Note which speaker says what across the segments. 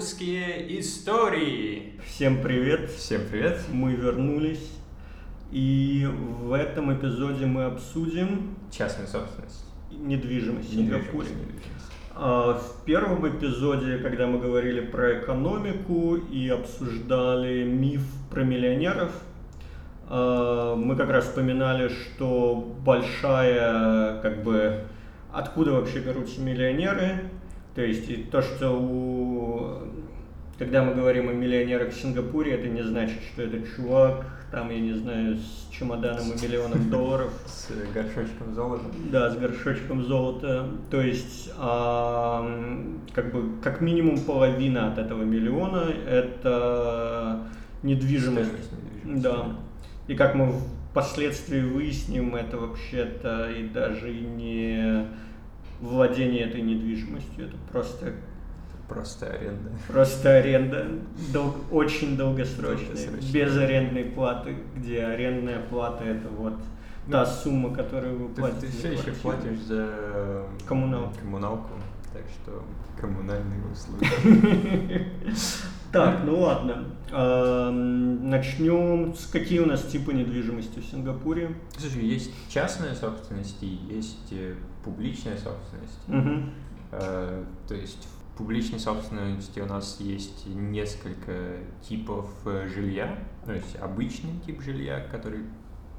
Speaker 1: Сингапурские истории.
Speaker 2: Всем привет!
Speaker 1: Всем привет!
Speaker 2: Мы вернулись. И в этом эпизоде мы обсудим
Speaker 1: Частную собственность.
Speaker 2: недвижимость.
Speaker 1: Недвижимость, недвижимость.
Speaker 2: А, В первом эпизоде, когда мы говорили про экономику и обсуждали миф про миллионеров, а, мы как раз вспоминали, что большая, как бы, откуда вообще берутся миллионеры, то есть то, что у... Когда мы говорим о миллионерах в Сингапуре, это не значит, что это чувак, там, я не знаю, с чемоданом и миллионом долларов.
Speaker 1: С горшочком золота.
Speaker 2: Да, с горшочком золота. То есть, а, как бы, как минимум половина от этого миллиона это недвижимость.
Speaker 1: Стоимость недвижимости.
Speaker 2: Да. И как мы впоследствии выясним, это вообще-то и даже не владение этой недвижимостью, это просто
Speaker 1: Просто аренда.
Speaker 2: Просто аренда дол- очень долгосрочная,
Speaker 1: Долгосрочная.
Speaker 2: без арендной платы, где арендная плата это вот та сумма, которую вы платите.
Speaker 1: ты все еще платишь за
Speaker 2: Коммуналку.
Speaker 1: коммуналку, так что коммунальные услуги.
Speaker 2: Так, ну ладно. Начнем с какие у нас типы недвижимости в Сингапуре?
Speaker 1: Слушай, есть частная собственность и есть э, публичная собственность.
Speaker 2: Мгм.
Speaker 1: Э, То есть в публичной собственности у нас есть несколько типов э, жилья, то есть обычный тип жилья, который,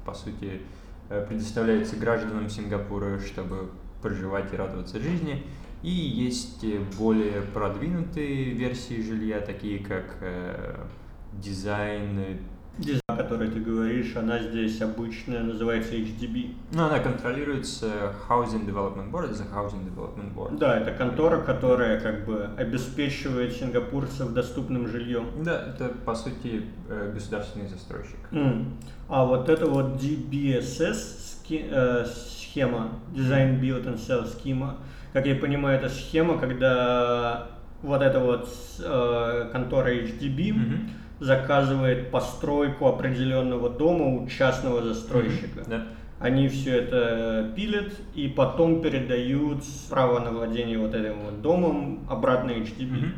Speaker 1: по сути, э, предоставляется гражданам Сингапура, чтобы проживать и радоваться жизни. И есть э, более продвинутые версии жилья, такие как э, дизайн,
Speaker 2: Дизайн, о которой ты говоришь, она здесь обычная, называется HDB.
Speaker 1: ну, она контролируется Housing Development Board, это Housing Development Board.
Speaker 2: Да, это контора, которая как бы обеспечивает сингапурцев доступным жильем.
Speaker 1: Да, это, по сути, э, государственный застройщик.
Speaker 2: М. А вот это вот DBSS э, схема, Design Build and Sell схема, как я понимаю, это схема, когда вот эта вот э, контора HDB
Speaker 1: Мгм.
Speaker 2: Заказывает постройку определенного дома у частного застройщика.
Speaker 1: Мгм, Да.
Speaker 2: Они все это пилят и потом передают право на владение вот этим вот домом обратно HDB.
Speaker 1: Мгм.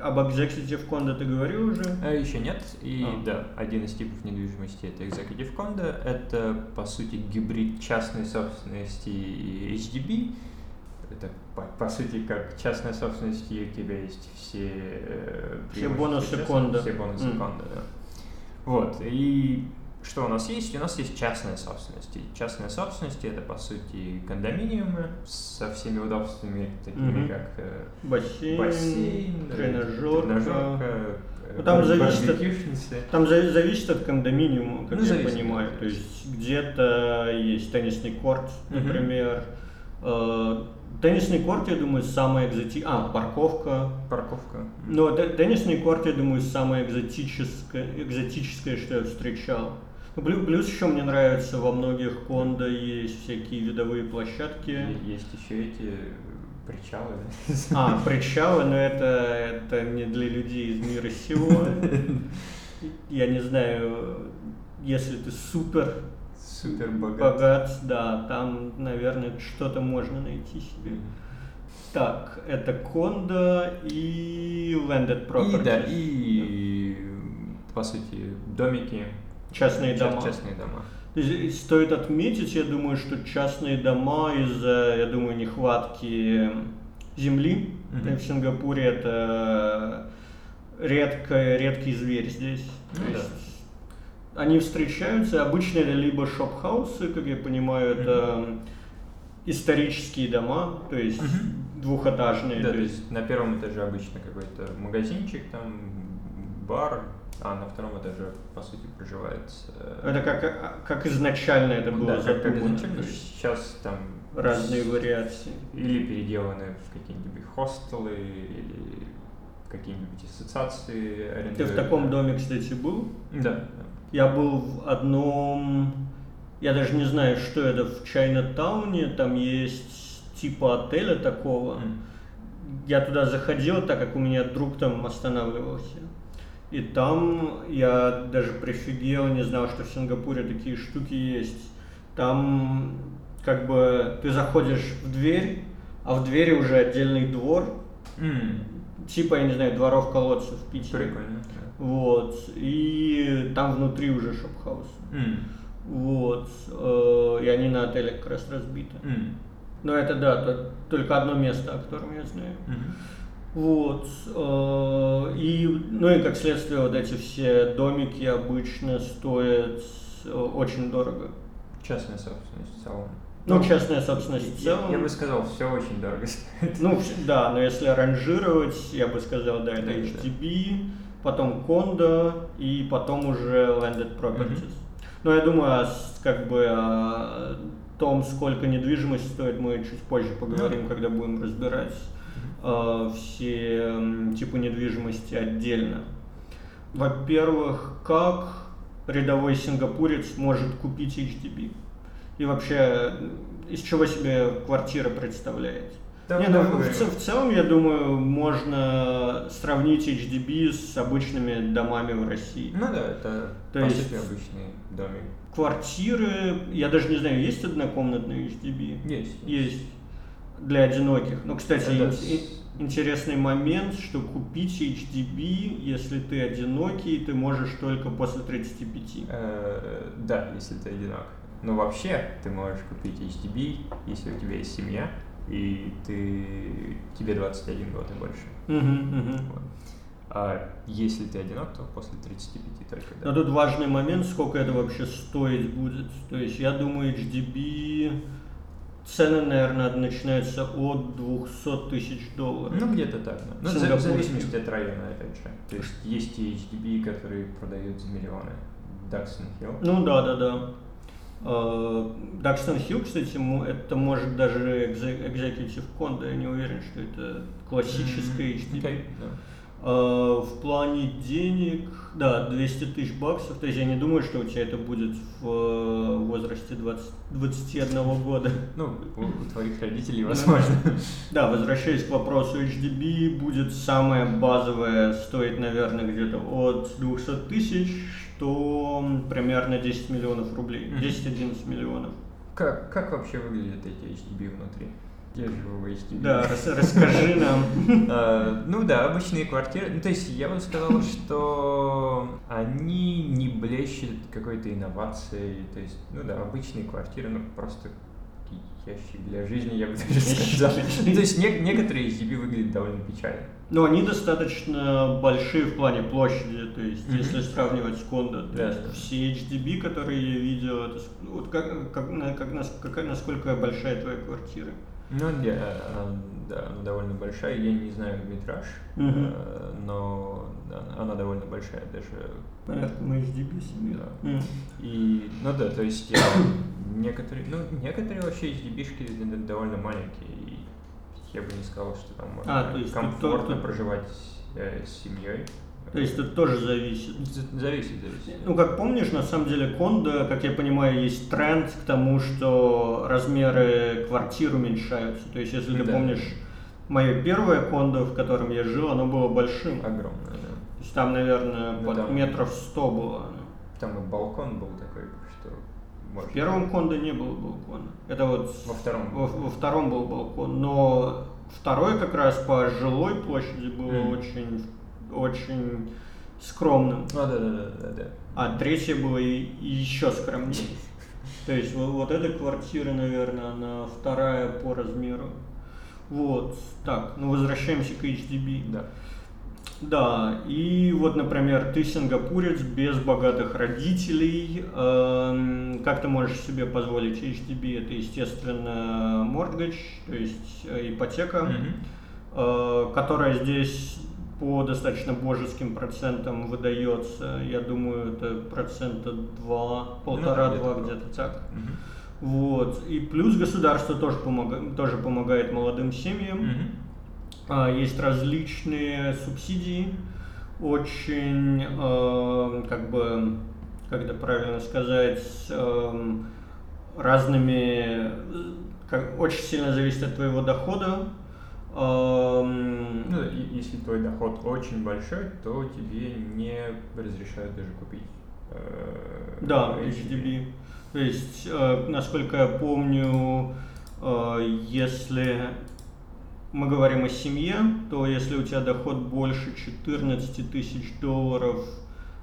Speaker 2: Об Executive Condo ты говорил уже?
Speaker 1: А еще нет. И
Speaker 2: А.
Speaker 1: да, один из типов недвижимости это Executive Condo. Это, по сути, гибрид частной собственности и HDB. Это, по, по сути, как частная собственность, и у тебя есть все... э,
Speaker 2: Все бонусы кондо.
Speaker 1: Все бонусы
Speaker 2: М.
Speaker 1: кондо, да. Вот. И что у нас есть? У нас есть частная собственность. И частная собственность это, по сути, кондоминиумы со всеми удобствами, такими
Speaker 2: Мгм.
Speaker 1: как э,
Speaker 2: Бассейн,
Speaker 1: бассейн,
Speaker 2: тренажерка.
Speaker 1: тренажерка, э,
Speaker 2: Ну, там зависит от-. Там за- зависит от кондоминиума, как
Speaker 1: Ну,
Speaker 2: я
Speaker 1: зависит,
Speaker 2: понимаю.
Speaker 1: да,
Speaker 2: То есть где-то есть теннисный корт, например. Э, Теннисный корт, я думаю, самый экзотический. А, парковка.
Speaker 1: Парковка.
Speaker 2: Но те- теннисный корт, я думаю, самое экзотическое, экзотическое, что я встречал. Ну, плю- Плюс еще мне нравится, во многих кондо есть всякие видовые площадки.
Speaker 1: Есть еще эти причалы.
Speaker 2: А, причалы, но это, это не для людей из мира сего. Я не знаю, если ты супер
Speaker 1: Супер богат.
Speaker 2: богат, да, там, наверное, что-то можно найти себе. Так, это кондо и landed properties.
Speaker 1: И да, и по сути домики.
Speaker 2: Частные
Speaker 1: ча-
Speaker 2: дома.
Speaker 1: Частные дома.
Speaker 2: То есть Стоит отметить, я думаю, что частные дома из-за, я думаю, нехватки земли
Speaker 1: Мгм.
Speaker 2: в Сингапуре это редко, редкий зверь здесь. То
Speaker 1: Ну да.
Speaker 2: есть Они встречаются, обычно это либо shophouse ы, как я понимаю, это исторические дома, то есть двухэтажные.
Speaker 1: Да,
Speaker 2: то
Speaker 1: то
Speaker 2: есть
Speaker 1: на первом этаже обычно какой-то магазинчик, там бар, а на втором этаже, по сути, проживает... э,
Speaker 2: это как, как изначально это было
Speaker 1: да, как, изначально, сейчас там...
Speaker 2: разные вариации.
Speaker 1: Или переделаны в какие-нибудь хостелы, или какие-нибудь ассоциации
Speaker 2: Ты в таком доме, кстати, был?
Speaker 1: Да.
Speaker 2: Я был в одном, я даже не знаю, что это, в Чайна-тауне, там есть типа отеля такого.
Speaker 1: М.
Speaker 2: Я туда заходил, так как у меня друг там останавливался. И там я даже прифигел, не знал, что в Сингапуре такие штуки есть. Там как бы ты заходишь в дверь, а в двери уже отдельный двор,
Speaker 1: М.
Speaker 2: типа, я не знаю, дворов колодцев в Питере.
Speaker 1: Прикольно.
Speaker 2: Вот. И там внутри уже шопхаус.
Speaker 1: М,
Speaker 2: Вот. э, И они на отеле как раз разбиты.
Speaker 1: м,
Speaker 2: Но это да, то- только одно место, о котором я знаю.
Speaker 1: мгм.
Speaker 2: Вот. э, И, ну и как следствие, вот эти все домики обычно стоят э, очень дорого.
Speaker 1: Частная собственность в целом.
Speaker 2: Ну, частная собственность в
Speaker 1: Я,
Speaker 2: целом.
Speaker 1: я бы сказал, все очень дорого стоит.
Speaker 2: Ну, да, но если ранжировать, я бы сказал, да, это
Speaker 1: Да, да.
Speaker 2: Потом кондо и потом уже landed properties. Но я думаю, с- как бы о том, сколько недвижимость стоит, мы чуть позже поговорим,
Speaker 1: Ну.
Speaker 2: когда будем разбирать э, все типы недвижимости отдельно. Во-первых, как рядовой сингапурец может купить HDB? И вообще, из чего себе квартира представляет?
Speaker 1: Да,
Speaker 2: Не, ну, в, ц- в целом, я думаю, можно сравнить HDB с обычными домами в России.
Speaker 1: Ну да, это
Speaker 2: То
Speaker 1: по сути обычный домик.
Speaker 2: Квартиры, я даже не знаю, есть однокомнатные HDB?
Speaker 1: Есть.
Speaker 2: Есть. Для одиноких. Ну, кстати,
Speaker 1: Это
Speaker 2: ин- интересный момент, что купить HDB, если ты одинокий, ты можешь только после 35.
Speaker 1: Э, да, если ты одинок. Но вообще ты можешь купить HDB, если у тебя есть семья, и ты тебе 21 год и больше.
Speaker 2: Мгм, мгм.
Speaker 1: Вот. А если ты одинок, то после 35 только, да.
Speaker 2: Но тут важный момент, сколько это вообще стоить будет. То есть я думаю, HDB цены, наверное, начинаются от 200 тысяч долларов.
Speaker 1: Ну, где-то так, да. Ну, в зависимости от района, опять же. То есть есть и HDB, которые продают за миллионы. Даксон Хилл.
Speaker 2: Ну да, да, да. Дакстон Хилл, кстати, это может даже экзекутив кондо, я не уверен, что это классическая HDB.
Speaker 1: Окей, да.
Speaker 2: Э, В плане денег, да, 200 тысяч баксов. То есть я не думаю, что у тебя это будет в э, возрасте 20, 21 года.
Speaker 1: Ну, у, у твоих родителей, возможно.
Speaker 2: Да, возвращаясь к вопросу, HDB будет самое базовое, стоит, наверное, где-то от 200 тысяч, что примерно 10 миллионов рублей,
Speaker 1: Мгм.
Speaker 2: 10-11 миллионов.
Speaker 1: Как, как вообще выглядят эти HDB внутри? Я живу в HDB.
Speaker 2: Да, рас- расскажи нам.
Speaker 1: А, Ну да, обычные квартиры. Ну, то есть я бы сказал, что они не блещут какой-то инновацией. То есть, ну да, обычные квартиры, ну просто ящик для жизни, я бы даже сказал. Ну, то есть не- некоторые HDB выглядят довольно печально.
Speaker 2: Но они достаточно большие в плане площади, то есть
Speaker 1: Мгм.
Speaker 2: если сравнивать с кондо, то
Speaker 1: Да,
Speaker 2: есть
Speaker 1: да.
Speaker 2: все HDB, которые я видел, это вот как, как, как какая- насколько большая твоя квартира?
Speaker 1: Ну, я, э, да, она довольно большая. Я не знаю метраж, э, но да, она довольно большая даже.
Speaker 2: Понятно, мы HDB себе.
Speaker 1: Да.
Speaker 2: М.
Speaker 1: И, ну да, то есть э, некоторые, ну, некоторые вообще HDB-шки довольно маленькие. И я бы не сказал, что там можно
Speaker 2: А, то есть тут
Speaker 1: комфортно
Speaker 2: только-
Speaker 1: проживать э, с семьей.
Speaker 2: То есть тут тоже зависит.
Speaker 1: Зависит, зависит.
Speaker 2: Ну, как помнишь, на самом деле кондо, как я понимаю, есть тренд к тому, что размеры квартир уменьшаются. То есть, если ты
Speaker 1: Да.
Speaker 2: помнишь, мое первое кондо, в котором я жил, оно было большим.
Speaker 1: Огромное.
Speaker 2: То есть там, наверное,
Speaker 1: Ну
Speaker 2: под
Speaker 1: да.
Speaker 2: метров сто было.
Speaker 1: Там и балкон был такой, что
Speaker 2: В
Speaker 1: можно...
Speaker 2: первом кондо не было балкона. Это вот
Speaker 1: Во втором.
Speaker 2: во, во втором был балкон. Но второй как раз по жилой площади был
Speaker 1: Мгм.
Speaker 2: очень, очень скромным.
Speaker 1: А, да, да, да, да, да.
Speaker 2: А третья была и, и еще скромнее. То есть вот, вот эта квартира, наверное, она вторая по размеру. Вот, так, ну возвращаемся к HDB.
Speaker 1: Да.
Speaker 2: Да, и вот, например, ты сингапурец без богатых родителей, эм, как ты можешь себе позволить HDB? Это, естественно, mortgage, то есть э, ипотека, э, которая здесь по достаточно божеским процентам выдается. Я думаю, это процента два, полтора-два,
Speaker 1: где-то
Speaker 2: где-то так.
Speaker 1: Мгм.
Speaker 2: Вот. И плюс государство тоже, помога- тоже помогает молодым семьям.
Speaker 1: Мгм.
Speaker 2: А, Есть различные субсидии, очень, э, как бы, как это правильно сказать, эм, разными, э, как- очень сильно зависит от твоего дохода. Эм,
Speaker 1: Ну, если твой доход очень большой, то тебе не разрешают даже купить. э,
Speaker 2: Да, HDB. То есть, э, насколько я помню, если мы говорим о семье, то если у тебя доход больше 14 тысяч долларов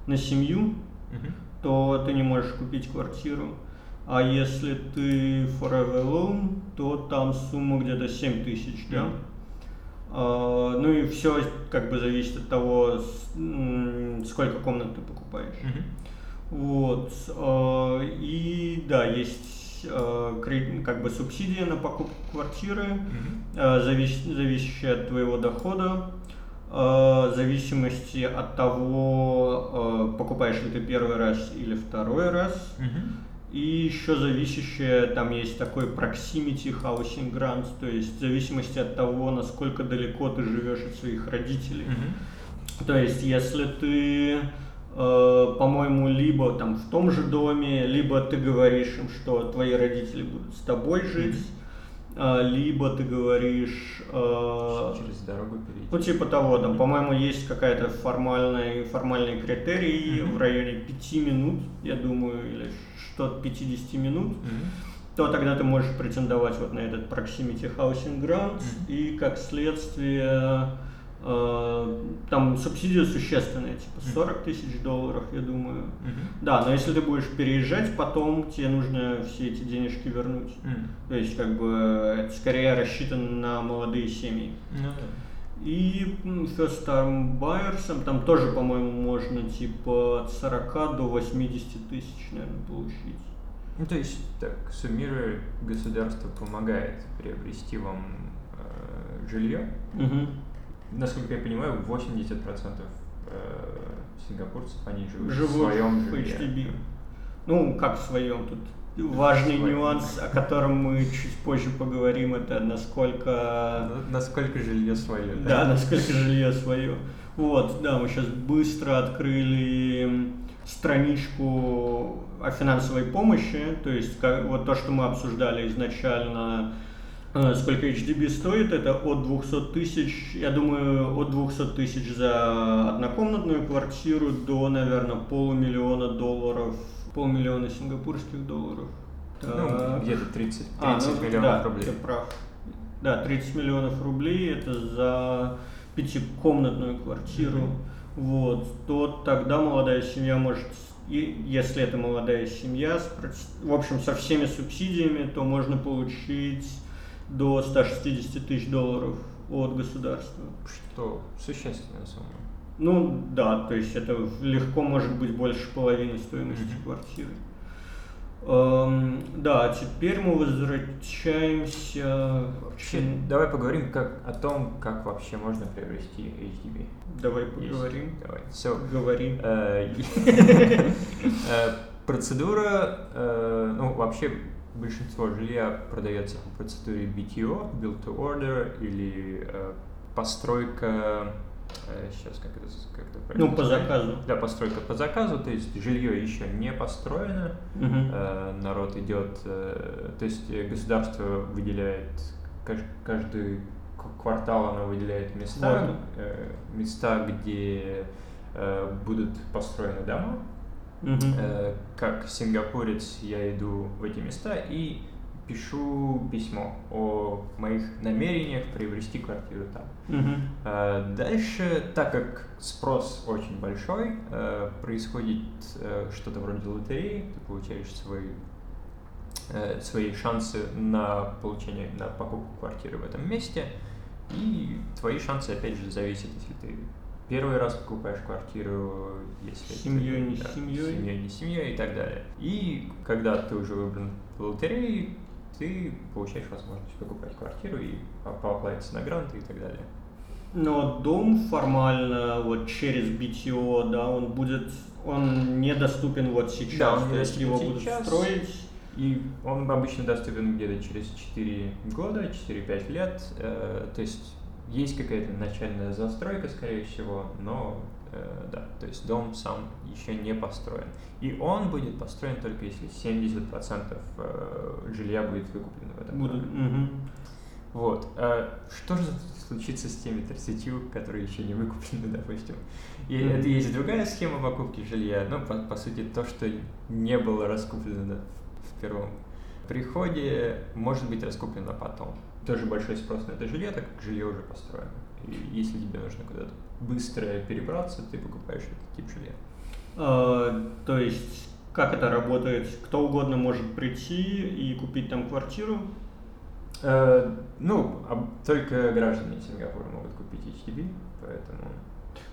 Speaker 2: на семью,
Speaker 1: Мгм.
Speaker 2: то ты не можешь купить квартиру. А если ты forever alone, то там сумма где-то 7 тысяч, да? А, ну и все как бы зависит от того, сколько комнат ты покупаешь.
Speaker 1: Мгм.
Speaker 2: Вот. а, И да, есть как бы субсидия на покупку квартиры, а, завис- зависящая от твоего дохода, в зависимости от того, покупаешь ли ты первый раз или второй раз. И еще зависящее, там есть такой proximity housing grant, то есть в зависимости от того, насколько далеко ты живешь от своих родителей.
Speaker 1: Мгм.
Speaker 2: То есть, если ты, э, по-моему, либо там в том же доме, либо ты говоришь им, что твои родители будут с тобой жить, а, либо ты говоришь, э,
Speaker 1: Через дорогу перейти.
Speaker 2: ну типа того, там, по-моему, есть какая-то формальная, формальные критерии
Speaker 1: Мгм.
Speaker 2: в районе 5 минут, я думаю, или что-то 50 минут. То тогда ты можешь претендовать вот на этот Proximity Housing Grant, и как следствие э, там субсидия существенная, типа
Speaker 1: Мгм.
Speaker 2: 40 тысяч долларов, я думаю.
Speaker 1: Мгм.
Speaker 2: Да, но если ты будешь переезжать, потом тебе нужно все эти денежки вернуть.
Speaker 1: Мгм.
Speaker 2: То есть, как бы, это скорее рассчитано на молодые семьи.
Speaker 1: Да.
Speaker 2: И first time buyers, там тоже, по-моему, можно типа от 40 до 80 тысяч, наверное, получить.
Speaker 1: Ну, то есть, так, суммируя, государство помогает приобрести вам э, жилье.
Speaker 2: Мгм.
Speaker 1: Насколько я понимаю, 80% э, сингапурцев, они живут,
Speaker 2: живут
Speaker 1: в своем
Speaker 2: в
Speaker 1: жилье.
Speaker 2: HDB. Ну, как в своем тут. Важный
Speaker 1: Свой.
Speaker 2: нюанс, о котором мы чуть позже поговорим, это насколько...
Speaker 1: Насколько жилье свое.
Speaker 2: Да, насколько жилье свое. Вот, да, мы сейчас быстро открыли страничку о финансовой помощи, то есть как, вот то, что мы обсуждали изначально, сколько HDB стоит, это от 200 тысяч, я думаю, от 200 тысяч за однокомнатную квартиру до, наверное, полумиллиона долларов, полмиллиона сингапурских долларов.
Speaker 1: Ну,
Speaker 2: Так.
Speaker 1: где-то 30, 30
Speaker 2: А, ну,
Speaker 1: миллионов
Speaker 2: да,
Speaker 1: рублей.
Speaker 2: ты прав. Да, 30 миллионов рублей это за пятикомнатную квартиру.
Speaker 1: Мгм.
Speaker 2: Вот, то тогда молодая семья может, и если это молодая семья, в общем, со всеми субсидиями, то можно получить до 160 тысяч долларов от государства.
Speaker 1: Что существенная сумма.
Speaker 2: Ну да, то есть это легко может быть больше половины стоимости
Speaker 1: Мгм.
Speaker 2: квартиры. Эм, да, а теперь мы возвращаемся к
Speaker 1: Вообще,
Speaker 2: чему?
Speaker 1: давай поговорим как, о том, как вообще можно приобрести HDB.
Speaker 2: Давай
Speaker 1: Есть.
Speaker 2: поговорим.
Speaker 1: Давай. So,
Speaker 2: Говори.
Speaker 1: э, э, процедура, э, ну, вообще большинство жилья продается по процедуре BTO, Build to Order, или э, постройка, сейчас как это, как это правильно
Speaker 2: Ну, по заказу.
Speaker 1: Да, постройка по заказу, то есть жилье еще не построено,
Speaker 2: Мгм.
Speaker 1: Э, народ идет, э, то есть э, государство выделяет каж- каждый квартал оно выделяет места,
Speaker 2: Вот.
Speaker 1: э, места, где э, будут построены дома. Э, Как сингапурец я иду в эти места и пишу письмо о моих намерениях приобрести квартиру там. Э, Дальше, так как спрос очень большой, э, происходит что-то вроде лотереи, ты получаешь свой, э, свои шансы на получение, на покупку квартиры в этом месте, и твои шансы, опять же, зависят, если ты первый раз покупаешь квартиру, если
Speaker 2: семьей,
Speaker 1: ты,
Speaker 2: не
Speaker 1: да,
Speaker 2: семьей.
Speaker 1: семьей, не семьей и так далее. И когда ты уже выбран в лотерее, ты получаешь возможность покупать квартиру и по- поплатиться на гранты и так далее.
Speaker 2: Но дом формально вот через BTO, да, он будет, он недоступен вот сейчас,
Speaker 1: Да, он
Speaker 2: то есть его будут
Speaker 1: сейчас.
Speaker 2: строить.
Speaker 1: И он обычно доступен где-то через 4 года, 4-5 лет. Э, то есть есть какая-то начальная застройка, скорее всего, но э, да, то есть дом сам еще не построен. И он будет построен только если 70% э, жилья будет выкуплено в этом
Speaker 2: Будут. мгм.
Speaker 1: Вот. А что же случится с теми 30, которые еще не выкуплены, допустим? И
Speaker 2: Мгм.
Speaker 1: это есть другая схема покупки жилья, ну, по, по сути, то, что не было раскуплено в первом приходе может быть раскуплено потом. Тоже большой спрос на это жилье, так как жилье уже построено. И если тебе нужно куда-то быстро перебраться, ты покупаешь этот тип жилья.
Speaker 2: А, то есть, как это работает? Кто угодно может прийти и купить там квартиру?
Speaker 1: Э, ну, а, только граждане Сингапура могут купить HDB, поэтому...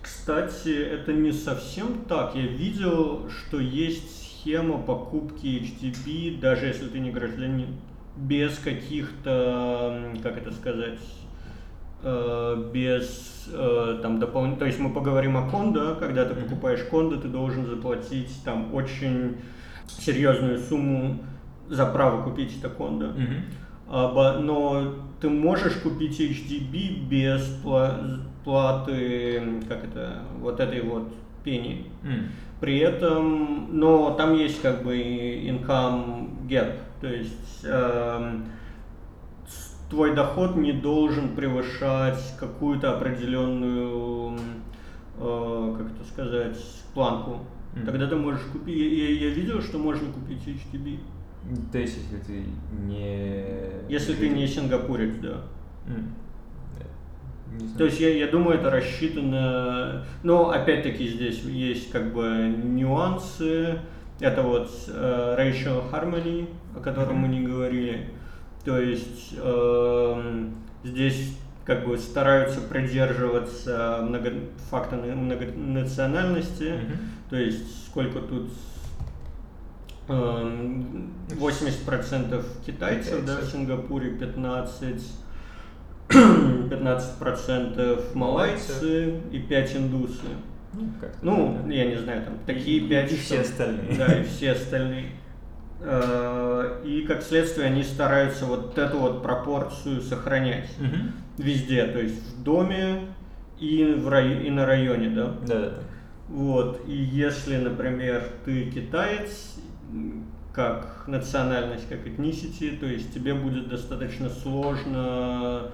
Speaker 2: Кстати, это не совсем так. Я видел, что есть схема покупки HDB, даже если ты не гражданин, без каких-то, как это сказать, э, без э, там дополнительных, то есть мы поговорим о кондо, когда ты покупаешь кондо, ты должен заплатить там очень серьезную сумму за право купить это кондо. Mm-hmm. Но ты можешь купить HDB без платы, как это, вот этой вот пени. Mm. При этом, но там есть как бы income gap, то есть э, твой доход не должен превышать какую-то определенную, э, как это сказать, планку. Mm. Тогда ты можешь купить. Я, я, я видел, что можно купить HTB.
Speaker 1: То есть, если ты не...
Speaker 2: Если ты не сингапурец, да. Mm. То есть я, я думаю, это рассчитано. Но опять-таки здесь есть как бы нюансы. Это вот э, racial harmony, о котором мы не говорили. То есть э, здесь как бы стараются придерживаться много, факта многонациональности. Mm-hmm. То есть сколько тут э, 80% китайцев, да, в Сингапуре 15 15% малайцы и 5 индусы. Ну, ну да. я не знаю, там такие 5...
Speaker 1: И все остальные.
Speaker 2: Да, и все остальные. Э, и как следствие они стараются вот эту вот пропорцию сохранять угу. везде, то есть в доме и, в рай... и на районе, да?
Speaker 1: Да, да.
Speaker 2: Вот, и если, например, ты китаец, как национальность, как этнисити, то есть тебе будет достаточно сложно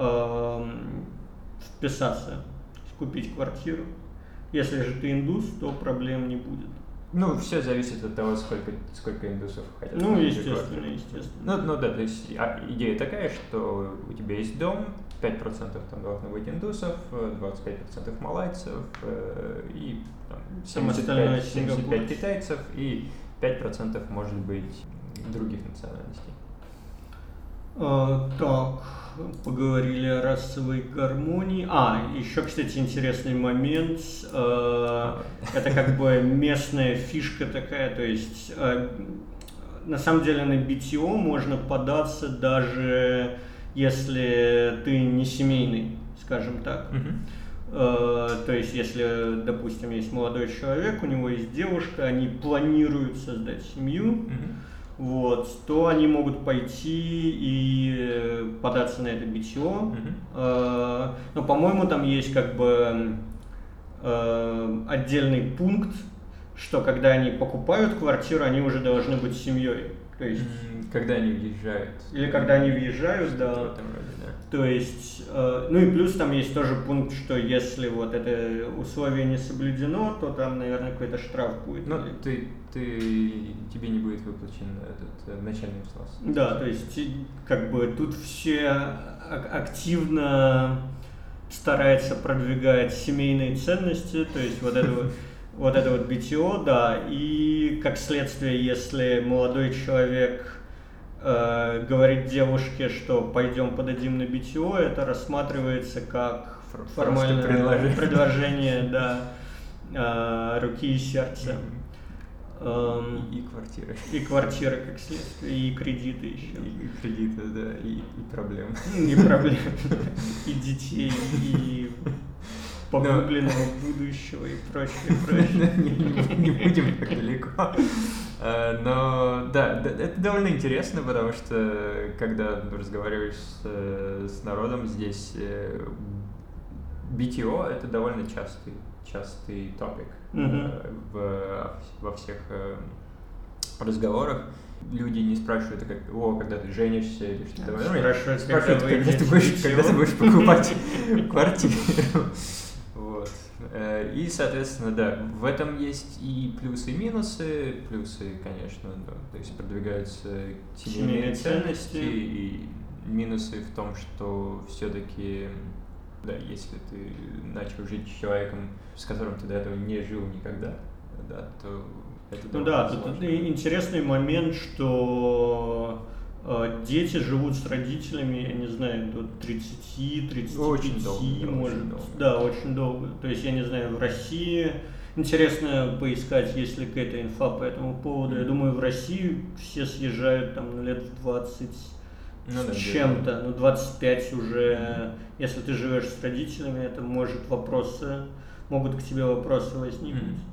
Speaker 2: Эм, вписаться, купить квартиру. Если же ты индус, то проблем не будет.
Speaker 1: Ну, все зависит от того, сколько, сколько индусов хотят.
Speaker 2: Ну, естественно, естественно.
Speaker 1: Ну, ну да, то есть а, идея такая, что у тебя есть дом, 5% там должно быть индусов, 25% малайцев э, и там, 75, 75 китайцев и 5% может быть других национальностей.
Speaker 2: А, так, поговорили о расовой гармонии. А, еще, кстати, интересный момент. Э, это как бы местная фишка такая, то есть э, на самом деле на BTO можно податься даже если ты не семейный, скажем так. Э, то есть, если, допустим, есть молодой человек, у него есть девушка, они планируют создать семью. Uh-huh вот, то они могут пойти и э, податься на это битье. Mm-hmm. Но, по-моему, там есть как бы э, отдельный пункт, что когда они покупают квартиру, они уже должны быть семьей. То есть,
Speaker 1: когда они въезжают.
Speaker 2: Или когда они въезжают, да. Роде, да. То есть, э, ну и плюс там есть тоже пункт, что если вот это условие не соблюдено, то там, наверное, какой-то штраф будет.
Speaker 1: Ну, ты, ты, тебе не будет выплачен этот э, начальный взнос.
Speaker 2: Да, то есть, как бы тут все активно стараются продвигать семейные ценности, то есть вот это вот вот это вот BTO, да, и как следствие, если молодой человек э, говорит девушке, что пойдем подадим на BTO, это рассматривается как формальное предложение, предложение да, э, руки и сердца.
Speaker 1: Эм, и, и квартиры.
Speaker 2: И квартиры, как следствие, и кредиты еще.
Speaker 1: И, и кредиты, да, и, и проблемы.
Speaker 2: И проблемы. И детей, и погубленного будущего и прочее, прочее.
Speaker 1: Не будем так далеко. Э, но да, это довольно интересно, потому что когда разговариваешь с народом здесь, BTO э, это довольно частый, частый топик э, во всех разговорах люди не спрашивают, как, о, когда ты женишься или что-то.
Speaker 2: Ну, спрашивают,
Speaker 1: спрашивают когда, ты будешь, когда ты будешь покупать квартиру. Э, и, соответственно, да, в этом есть и плюсы, и минусы. Плюсы, конечно, да, то есть продвигаются семейные ценности, и минусы в том, что все-таки, да, если ты начал жить с человеком, с которым ты до этого не жил никогда, да, то это
Speaker 2: Ну да, тут интересный момент, что дети живут с родителями, я не знаю, до 30, 35,
Speaker 1: очень долго,
Speaker 2: может.
Speaker 1: Очень долго.
Speaker 2: Да, очень долго. То есть, я не знаю, в России Интересно поискать, есть ли какая-то инфа по этому поводу. Я думаю, в России все съезжают там на лет в 20 ну, с чем-то, ну 25 уже, если ты живешь с родителями, это может вопросы, могут к тебе вопросы возникнуть. Mm-hmm.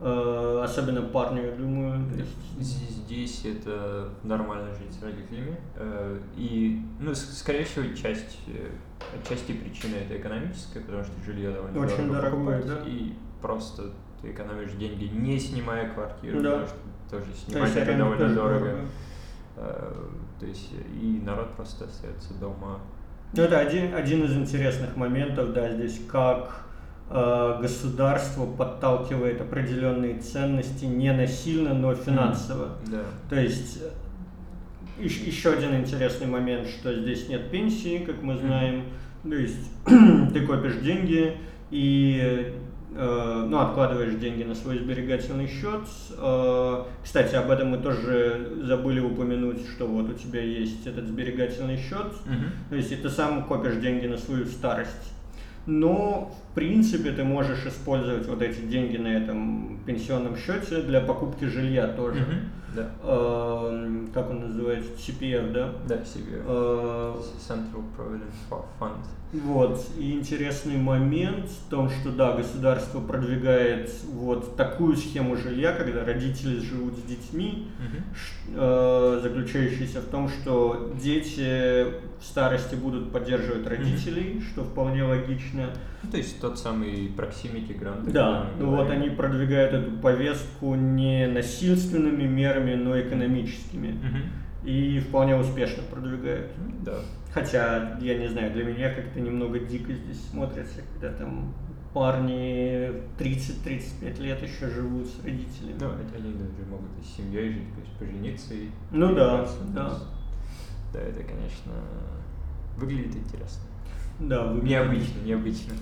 Speaker 2: Особенно парню, я думаю.
Speaker 1: Здесь это нормально жить с родителями. Э, и, ну, скорее всего, часть, э, отчасти причина это экономическая, потому что жилье довольно
Speaker 2: Очень дорогое, да?
Speaker 1: И просто ты экономишь деньги, не снимая квартиру,
Speaker 2: да.
Speaker 1: потому что тоже снимать это довольно дорого. дорого. Э, то есть и народ просто остается дома.
Speaker 2: Ну, это один, один из интересных моментов, да, здесь как э, государство подталкивает определенные ценности не насильно, но финансово.
Speaker 1: Mm, да.
Speaker 2: То есть э, еще один интересный момент, что здесь нет пенсии, как мы знаем. Mm. То есть ты копишь деньги и Э, ну, откладываешь деньги на свой сберегательный счет. Э, кстати, об этом мы тоже забыли упомянуть, что вот у тебя есть этот сберегательный счет,
Speaker 1: угу.
Speaker 2: то есть и ты сам копишь деньги на свою старость. Но, в принципе, ты можешь использовать вот эти деньги на этом пенсионном счете для покупки жилья тоже.
Speaker 1: Угу. Да.
Speaker 2: Э, как он называется? CPF, да?
Speaker 1: Да, CPF. Э, Central Provident Fund.
Speaker 2: Вот, и интересный момент в том, что да, государство продвигает вот такую схему жилья, когда родители живут с детьми,
Speaker 1: угу.
Speaker 2: э, заключающаяся в том, что дети в старости будут поддерживать родителей, угу. что вполне логично.
Speaker 1: Ну, то есть тот самый proximity grant.
Speaker 2: Да, ну вот они продвигают эту повестку не насильственными мерами, но экономическими.
Speaker 1: Угу.
Speaker 2: И вполне успешно продвигают.
Speaker 1: Да.
Speaker 2: Хотя, я не знаю, для меня как-то немного дико здесь смотрится, когда там парни 30-35 лет еще живут с родителями.
Speaker 1: Ну, они даже могут и с семьей жить, то есть пожениться и...
Speaker 2: Ну да, да.
Speaker 1: Да, это, конечно, выглядит интересно.
Speaker 2: Да,
Speaker 1: выглядит... Необычно, необычно.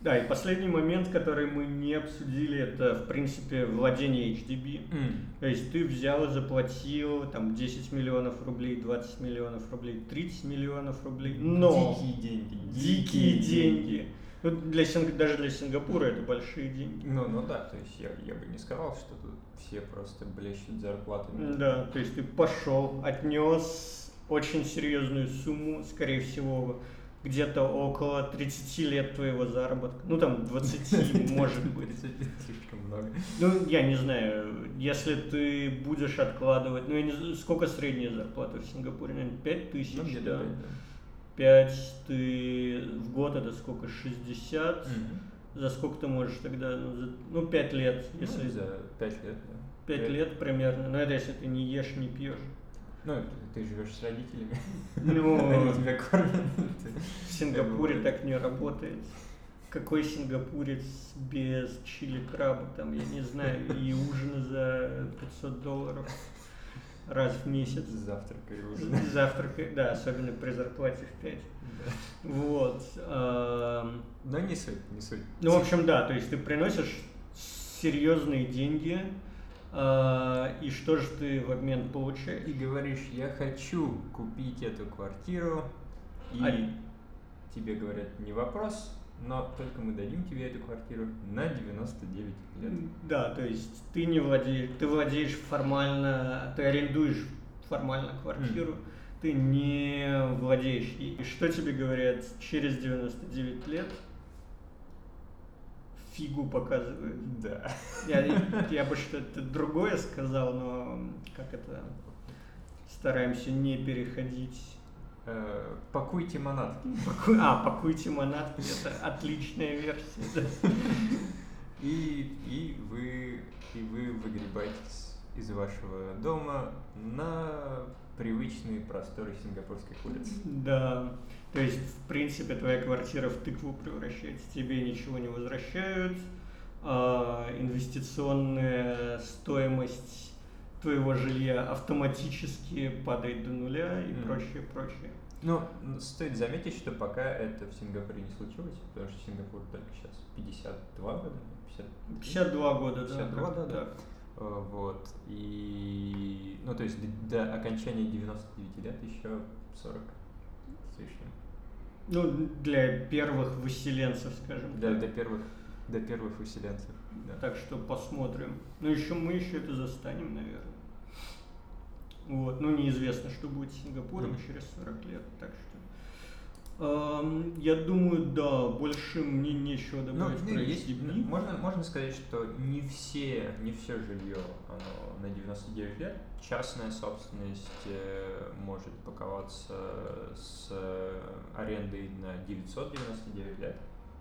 Speaker 2: Да, и последний момент, который мы не обсудили, это, в принципе, владение HDB.
Speaker 1: Mm.
Speaker 2: То есть ты взял и заплатил там 10 миллионов рублей, 20 миллионов рублей, 30 миллионов рублей. Но...
Speaker 1: Дикие деньги.
Speaker 2: Дикие деньги. Ну, для Синг... Даже для Сингапура это большие деньги.
Speaker 1: Ну, ну да, то есть я, я бы не сказал, что тут все просто блещут зарплатами.
Speaker 2: Да, то есть ты пошел, отнес очень серьезную сумму, скорее всего, где-то около 30 лет твоего заработка. Ну, там, 20, может быть.
Speaker 1: Слишком много.
Speaker 2: Ну, я не знаю, если ты будешь откладывать, ну, я не знаю, сколько средняя зарплата в Сингапуре, наверное, 5 тысяч, ну, да? 5 ты в год это сколько, 60?
Speaker 1: Угу.
Speaker 2: За сколько ты можешь тогда, ну, за, ну 5 лет,
Speaker 1: ну, если... Ну, за 5 лет, да.
Speaker 2: 5, 5 лет примерно, но это если ты не ешь, не пьешь.
Speaker 1: Ну, ты живешь с родителями.
Speaker 2: Ну,
Speaker 1: Они тебя кормят.
Speaker 2: В Сингапуре так не работает. Какой сингапурец без чили краба, там, я не знаю, и ужин за 500 долларов раз в месяц.
Speaker 1: Завтрак и ужин.
Speaker 2: Завтрак, да, особенно при зарплате в 5.
Speaker 1: Да.
Speaker 2: Вот.
Speaker 1: Но не суть, не суть.
Speaker 2: Ну, в общем, да, то есть ты приносишь серьезные деньги, и что же ты в обмен получаешь?
Speaker 1: И говоришь, я хочу купить эту квартиру, и а... тебе говорят, не вопрос, но только мы дадим тебе эту квартиру на 99 лет.
Speaker 2: Да, то есть ты не владеешь, ты владеешь формально, ты арендуешь формально квартиру, mm. ты не владеешь. И что тебе говорят через 99 лет? Фигу показывают.
Speaker 1: Да.
Speaker 2: Я, я бы что-то другое сказал, но как это стараемся не переходить.
Speaker 1: Э, пакуйте манатки.
Speaker 2: Паку... А, пакуйте манатки, это отличная версия. Да.
Speaker 1: И, и, вы, и вы выгребаетесь из вашего дома на привычные просторы сингапурских улиц.
Speaker 2: Да. То есть, в принципе, твоя квартира в тыкву превращается, тебе ничего не возвращают, а инвестиционная стоимость твоего жилья автоматически падает до нуля и
Speaker 1: Мгм.
Speaker 2: прочее, прочее.
Speaker 1: Ну, стоит заметить, что пока это в Сингапуре не случилось, потому что Сингапур только сейчас 52 года, 50,
Speaker 2: 52 года, да.
Speaker 1: 52,
Speaker 2: как-то
Speaker 1: да, да. Э, Вот. И, ну, то есть до, окончания 99 лет еще 40 с лишним.
Speaker 2: Ну, для первых выселенцев, скажем так.
Speaker 1: до первых, до первых выселенцев. Да.
Speaker 2: Так что посмотрим. Ну, еще мы еще это застанем, наверное. Вот. Ну, неизвестно, что будет с Сингапуром
Speaker 1: Мгм.
Speaker 2: через 40 лет, так что... я думаю, да, больше мне нечего
Speaker 1: Ну,
Speaker 2: добавить
Speaker 1: ну,
Speaker 2: про
Speaker 1: есть,
Speaker 2: HDB.
Speaker 1: можно, можно сказать, что не все, не все жилье оно на 99 лет. Частная собственность э, может паковаться с э, арендой на 999 лет.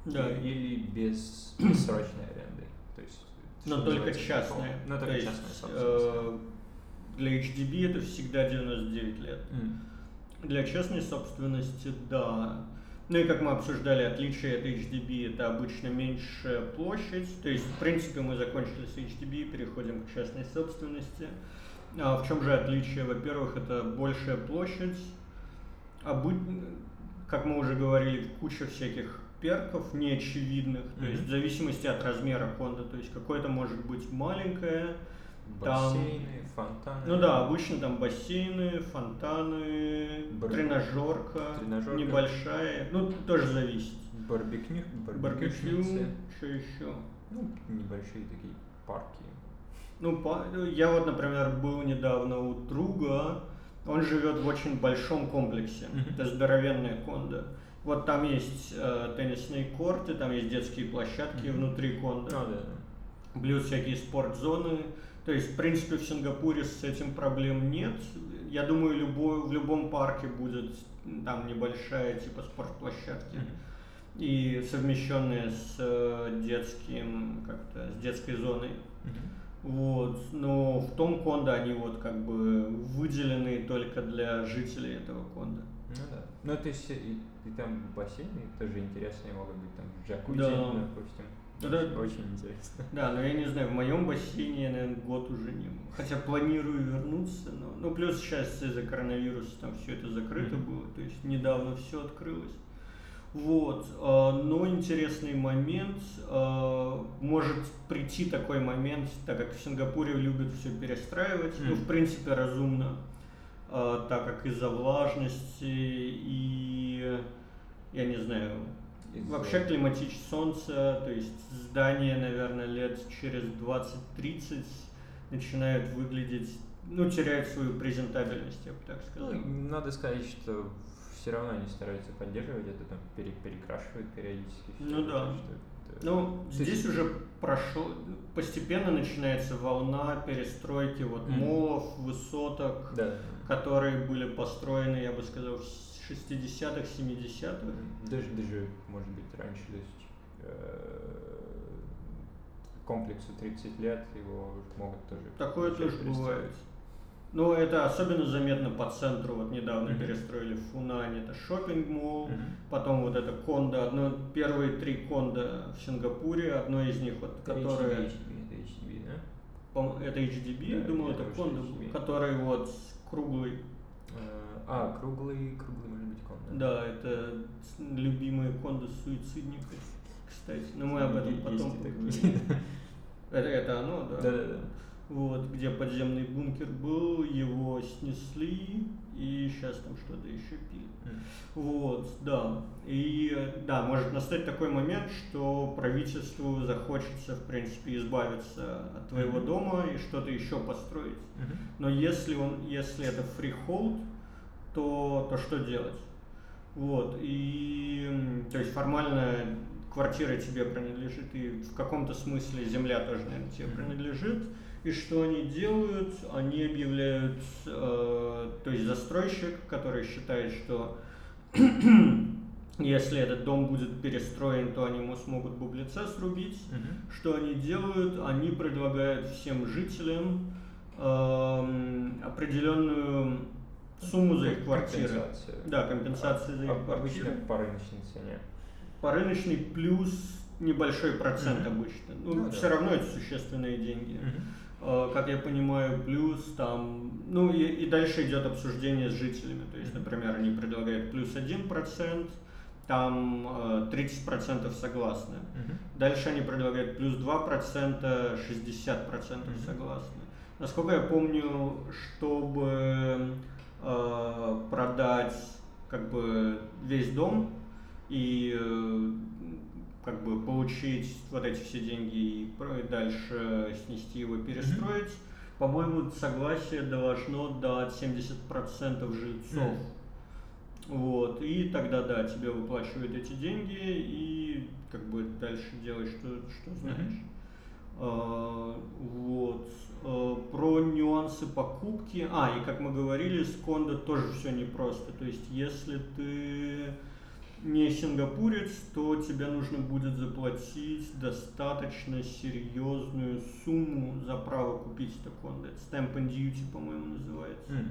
Speaker 2: Да.
Speaker 1: Или без бессрочной аренды. То есть,
Speaker 2: Но только частная. То
Speaker 1: только частная собственность.
Speaker 2: э, для HDB это всегда 99 лет.
Speaker 1: М.
Speaker 2: Для частной собственности, да. Ну и как мы обсуждали, отличие от HDB это обычно меньшая площадь. То есть, в принципе, мы закончили с HDB, переходим к частной собственности. А в чем же отличие? Во-первых, это большая площадь. Обы- Как мы уже говорили, куча всяких перков неочевидных. То есть, в зависимости от размера конда. То есть, какое-то может быть маленькое, там-
Speaker 1: Бассейны, фонтаны.
Speaker 2: ну да, обычно там бассейны, фонтаны,
Speaker 1: Бар-
Speaker 2: тренажерка,
Speaker 1: Тренажерка.
Speaker 2: небольшая, ну тоже зависит.
Speaker 1: Барбекю,
Speaker 2: Барбекю, что еще?
Speaker 1: Ну, небольшие такие парки.
Speaker 2: Ну, я вот, например, был недавно у друга, он живет в очень большом комплексе, это здоровенная конда. Вот там есть э, теннисные корты, там есть детские площадки
Speaker 1: Мгм.
Speaker 2: внутри конда.
Speaker 1: Ну да.
Speaker 2: плюс всякие спортзоны. То есть, в принципе, в Сингапуре с этим проблем нет. Я думаю, любой, в любом парке будет там небольшая типа спортплощадки.
Speaker 1: Мгм.
Speaker 2: И совмещенная с э, детским, как-то, с детской зоной.
Speaker 1: Мгм.
Speaker 2: Вот. Но в том кондо они вот как бы выделены только для жителей этого конда.
Speaker 1: Ну да. Ну, то есть и, и там бассейны тоже интересные могут быть, там джакузи,
Speaker 2: Да.
Speaker 1: допустим.
Speaker 2: Да-да.
Speaker 1: Очень, очень интересно.
Speaker 2: Да, но я не знаю, в моем бассейне я, наверное, год уже не был. Хотя планирую вернуться, но... Ну, плюс сейчас из-за коронавируса там все это закрыто
Speaker 1: Мгм.
Speaker 2: было, то есть недавно все открылось. Вот, а, но интересный момент, а, может прийти такой момент, так как в Сингапуре любят все перестраивать, ну, в принципе, разумно, а, так как из-за влажности и, я не знаю, Вообще климатич солнца, то есть здания, наверное, лет через 20-30 начинают выглядеть, ну, теряют свою презентабельность, я бы так сказал.
Speaker 1: Ну, надо сказать, что все равно они стараются поддерживать это, там, пере- перекрашивают периодически.
Speaker 2: Ну
Speaker 1: это,
Speaker 2: да.
Speaker 1: что это-
Speaker 2: Ну,
Speaker 1: То
Speaker 2: здесь уже прошло, постепенно начинается волна перестройки вот
Speaker 1: Мгм.
Speaker 2: молов, высоток,
Speaker 1: Да.
Speaker 2: которые были построены, я бы сказал, в 60-х, 70-х.
Speaker 1: Даже, даже, может быть, раньше, то есть, э, комплексу 30 лет его могут тоже...
Speaker 2: Такое тоже бывает. Ну, это особенно заметно по центру. Вот недавно
Speaker 1: Мгм.
Speaker 2: перестроили в Фунане, это шопинг мол
Speaker 1: Мгм.
Speaker 2: Потом вот это кондо, одно, первые три кондо в Сингапуре, одно из них, вот,
Speaker 1: Это
Speaker 2: которое,
Speaker 1: HDB, это HDB, да?
Speaker 2: это HDB,
Speaker 1: Да,
Speaker 2: думал,
Speaker 1: я
Speaker 2: это
Speaker 1: думаю,
Speaker 2: кондо который вот круглый.
Speaker 1: Э, А, круглый, ком,
Speaker 2: Да, это любимые кондо суицидников, кстати. Но мы об этом потом поговорим. Это, это оно, да?
Speaker 1: Да-да-да.
Speaker 2: Вот, где подземный бункер был, его снесли, и сейчас там что-то еще пили. Вот, да. И да, может настать такой момент, что правительству захочется, в принципе, избавиться от твоего дома и что-то еще построить. Но если он, если это freehold, то, то что делать? Вот, и то есть формально квартира тебе принадлежит, и в каком-то смысле земля тоже, наверное, тебе принадлежит. И что они делают? Они объявляют, э, то есть застройщик, который считает, что если этот дом будет перестроен, то они ему смогут бублица срубить.
Speaker 1: Мгм.
Speaker 2: Что они делают? Они предлагают всем жителям эм, определенную сумму за их квартиры. Да, компенсация за их
Speaker 1: Об-
Speaker 2: квартиры.
Speaker 1: Обычно по рыночной цене.
Speaker 2: По рыночной плюс небольшой процент
Speaker 1: Мгм.
Speaker 2: обычно. Ну,
Speaker 1: Ну, да.
Speaker 2: все равно это существенные деньги. Э, Как я понимаю, плюс там, ну и, и дальше идет обсуждение с жителями. То есть, например, они предлагают плюс 1%, там э, 30% согласны.
Speaker 1: Мгм.
Speaker 2: Дальше они предлагают плюс 2%, 60%
Speaker 1: Мгм.
Speaker 2: согласны. Насколько я помню, чтобы э, продать как бы весь дом и э, как бы получить вот эти все деньги и дальше снести его, перестроить, по-моему, согласие должно дать 70% жильцов.
Speaker 1: Мгм.
Speaker 2: Вот, и тогда, да, тебе выплачивают эти деньги, и как бы дальше делай, что, что знаешь. А, вот. А, Про нюансы покупки. А, и как мы говорили, с кондо тоже все непросто. То есть, если ты не сингапурец, то тебе нужно будет заплатить достаточно серьезную сумму за право купить это кондо. Это Stamp and Duty, по-моему, называется.
Speaker 1: М.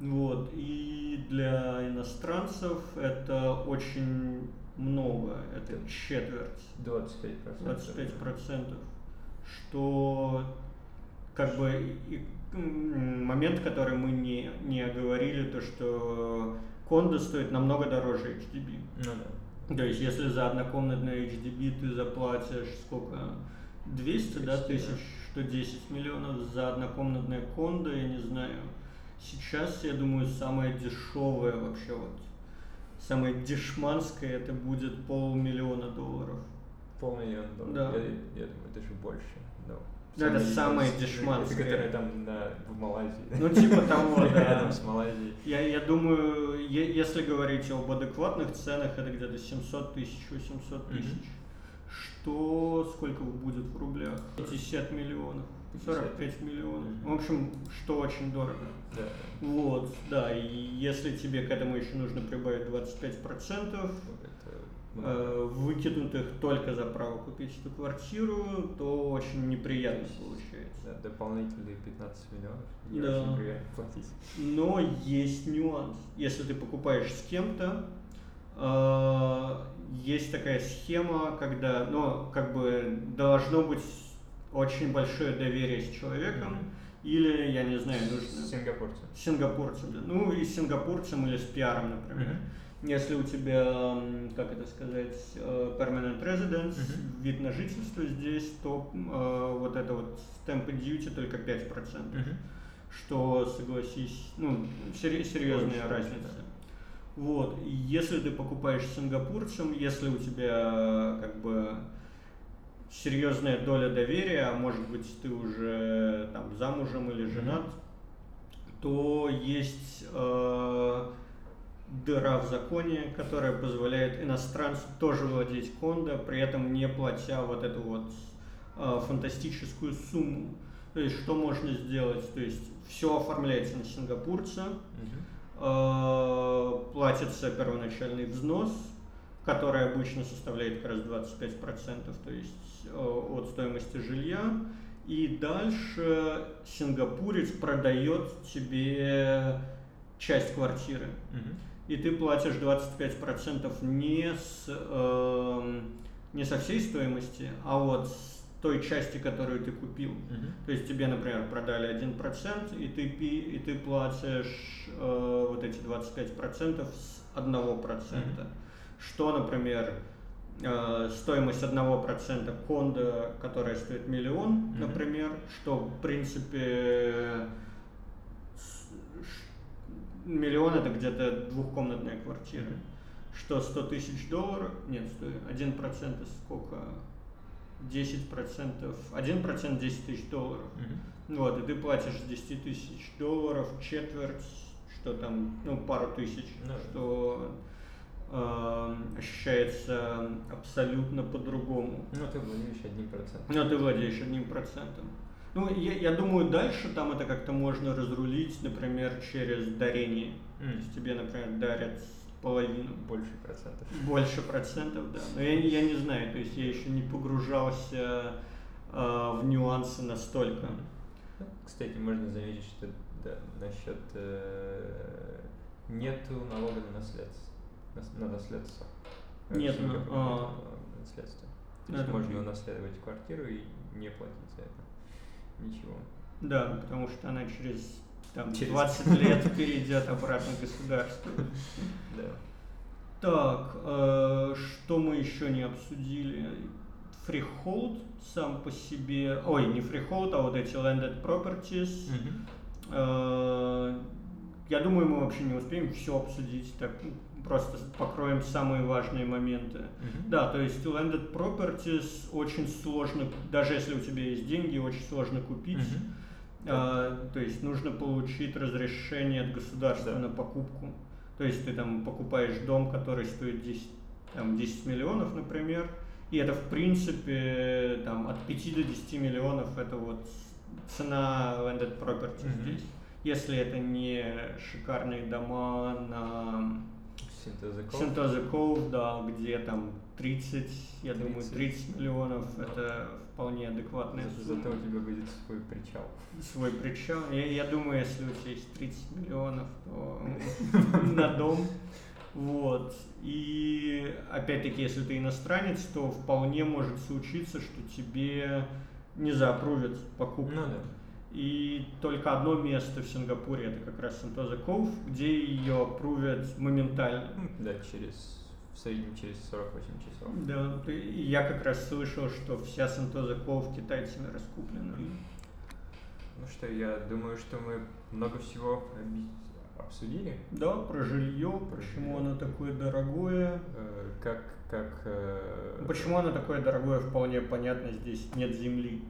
Speaker 2: Вот. И для иностранцев это очень много. Это четверть.
Speaker 1: 25%.
Speaker 2: 25 процентов, что как бы и- момент, который мы не, не оговорили, то что кондо стоит намного дороже HDB.
Speaker 1: Ну да.
Speaker 2: То есть, если за однокомнатное HDB ты заплатишь сколько? 200, да,
Speaker 1: 200,
Speaker 2: тысяч, что 10 миллионов за однокомнатное кондо, я не знаю. Сейчас, я думаю, самое дешевое вообще вот, самое дешманское, это будет полмиллиона долларов.
Speaker 1: Полмиллиона долларов.
Speaker 2: Да.
Speaker 1: Я, я думаю, даже больше. Ну,
Speaker 2: Да, это дешманское.
Speaker 1: Это которое там на, в Малайзии.
Speaker 2: Ну, типа того, да.
Speaker 1: Рядом с Малайзией.
Speaker 2: Я, я думаю, если говорить об адекватных ценах, это где-то 700 тысяч, 800
Speaker 1: Мгм.
Speaker 2: тысяч. Что, сколько будет в рублях? 50 миллионов, 45 миллионов. В общем, что очень дорого.
Speaker 1: Да.
Speaker 2: Вот, да, и если тебе к этому еще нужно прибавить 25%,
Speaker 1: Это много.
Speaker 2: э, выкинутых только за право купить эту квартиру, то очень неприятно получается.
Speaker 1: Дополнительные 15 миллионов. Не
Speaker 2: Да.
Speaker 1: очень приятно платить.
Speaker 2: Но есть нюанс. Если ты покупаешь с кем-то, э, есть такая схема, когда, ну, как бы должно быть очень большое доверие с человеком,
Speaker 1: Мгм.
Speaker 2: Или, я не знаю,
Speaker 1: С
Speaker 2: нужно...
Speaker 1: сингапурцем.
Speaker 2: С сингапурцем, да. Ну, и с сингапурцем или с пиаром, например.
Speaker 1: Мгм.
Speaker 2: Если у тебя, как это сказать, э, permanent residence,
Speaker 1: Мгм.
Speaker 2: вид на жительство здесь, то э, вот это вот stamp duty только 5%.
Speaker 1: Мгм.
Speaker 2: Что, согласись, ну, серьезная
Speaker 1: Больше,
Speaker 2: разница.
Speaker 1: да.
Speaker 2: Вот, если ты покупаешь с сингапурцем, если у тебя как бы серьезная доля доверия, а может быть ты уже там замужем или женат, то есть э, дыра в законе, которая позволяет иностранцу тоже владеть кондо, при этом не платя вот эту вот э, фантастическую сумму. То есть что можно сделать? То есть все оформляется на сингапурца,
Speaker 1: Мгм.
Speaker 2: э, платится первоначальный взнос, который обычно составляет как раз 25%, то есть от стоимости жилья. И дальше сингапурец продает тебе часть квартиры.
Speaker 1: Мгм.
Speaker 2: И ты платишь 25% не с, эм, не со всей стоимости, а вот с той части, которую ты купил.
Speaker 1: Мгм.
Speaker 2: То есть тебе, например, продали 1%, и ты, и ты платишь э, вот эти 25% с 1%.
Speaker 1: Мгм.
Speaker 2: Что, например, э, стоимость 1% кондо, которая стоит миллион,
Speaker 1: Мгм.
Speaker 2: например, что, в принципе, миллион это где-то двухкомнатная квартира.
Speaker 1: Мгм.
Speaker 2: Что 100 тысяч долларов, нет, стой, 1% это сколько? 10%, 1% 10 тысяч долларов.
Speaker 1: Мгм.
Speaker 2: Вот, и ты платишь с 10 тысяч долларов четверть, что там, ну, пару тысяч,
Speaker 1: да.
Speaker 2: что э, ощущается абсолютно по-другому.
Speaker 1: Ну, ты владеешь одним процентом.
Speaker 2: Но ты владеешь одним процентом. Ну, я, я думаю, дальше там это как-то можно разрулить, например, через дарение. То
Speaker 1: М.
Speaker 2: есть тебе, например, дарят половину.
Speaker 1: Больше процентов.
Speaker 2: Больше процентов, да. Но я, я не знаю, то есть я еще не погружался э, в нюансы настолько.
Speaker 1: Ну, Кстати, можно заметить, что Да, насчет э, нету налога на наследство. На, на наследство.
Speaker 2: Нет,
Speaker 1: В
Speaker 2: ну, а.
Speaker 1: на наследство. То есть можно унаследовать квартиру и не платить за это. Ничего.
Speaker 2: Да, потому что она через там,
Speaker 1: Через-
Speaker 2: 20 лет перейдет обратно государству.
Speaker 1: Да.
Speaker 2: Так, э, что мы еще не обсудили? Freehold сам по себе... Ой, не freehold, а вот эти landed properties. Э, Я думаю, мы вообще не успеем все обсудить, так ну, просто покроем самые важные моменты.
Speaker 1: Мгм.
Speaker 2: Да, то есть landed properties очень сложно, даже если у тебя есть деньги, очень сложно купить.
Speaker 1: Мгм.
Speaker 2: А, то есть нужно получить разрешение от государства
Speaker 1: Да.
Speaker 2: на покупку. То есть ты там покупаешь дом, который стоит 10, там, 10 миллионов, например, и это в принципе там, от 5 до 10 миллионов это вот цена landed property
Speaker 1: Мгм.
Speaker 2: здесь. Если это не шикарные дома на
Speaker 1: Синтеза код.
Speaker 2: Синтеза Cove, да, где там 30, я думаю,
Speaker 1: 30.
Speaker 2: 30 миллионов, это вполне адекватная
Speaker 1: Зато
Speaker 2: сумма
Speaker 1: у тебя будет свой причал.
Speaker 2: свой причал. Я, я думаю, если у тебя есть 30 миллионов, то на дом. Вот. И опять-таки, если ты иностранец, то вполне может случиться, что тебе не заапрувят покупку.
Speaker 1: Ну да.
Speaker 2: И только одно место в Сингапуре, это как раз Сантоза Ков, где ее апрувят моментально.
Speaker 1: Да, через в среднем через 48 часов.
Speaker 2: Да, ты- и я как раз слышал, что вся Сантоза Ков китайцами раскуплена.
Speaker 1: Ну что, я думаю, что мы много всего обсудили.
Speaker 2: Да, про жилье, почему
Speaker 1: жилье.
Speaker 2: оно такое дорогое.
Speaker 1: Э, Как, как... э,
Speaker 2: Ну, Почему оно такое дорогое, вполне понятно, здесь нет земли.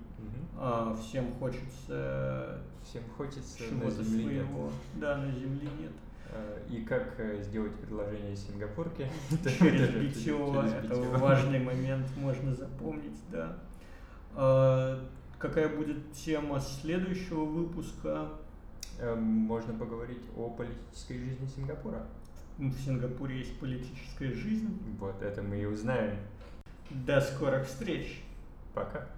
Speaker 2: А всем хочется
Speaker 1: Всем хочется на
Speaker 2: чего-то
Speaker 1: земле нет.
Speaker 2: своего. Да, на земле нет.
Speaker 1: Э, И как э, сделать предложение Сингапурке?
Speaker 2: Через битье, это важный момент, можно запомнить, да. А, Какая будет тема следующего выпуска?
Speaker 1: Э, Можно поговорить о политической жизни Сингапура.
Speaker 2: В Сингапуре есть политическая жизнь.
Speaker 1: Вот это мы и узнаем.
Speaker 2: До скорых встреч!
Speaker 1: Пока.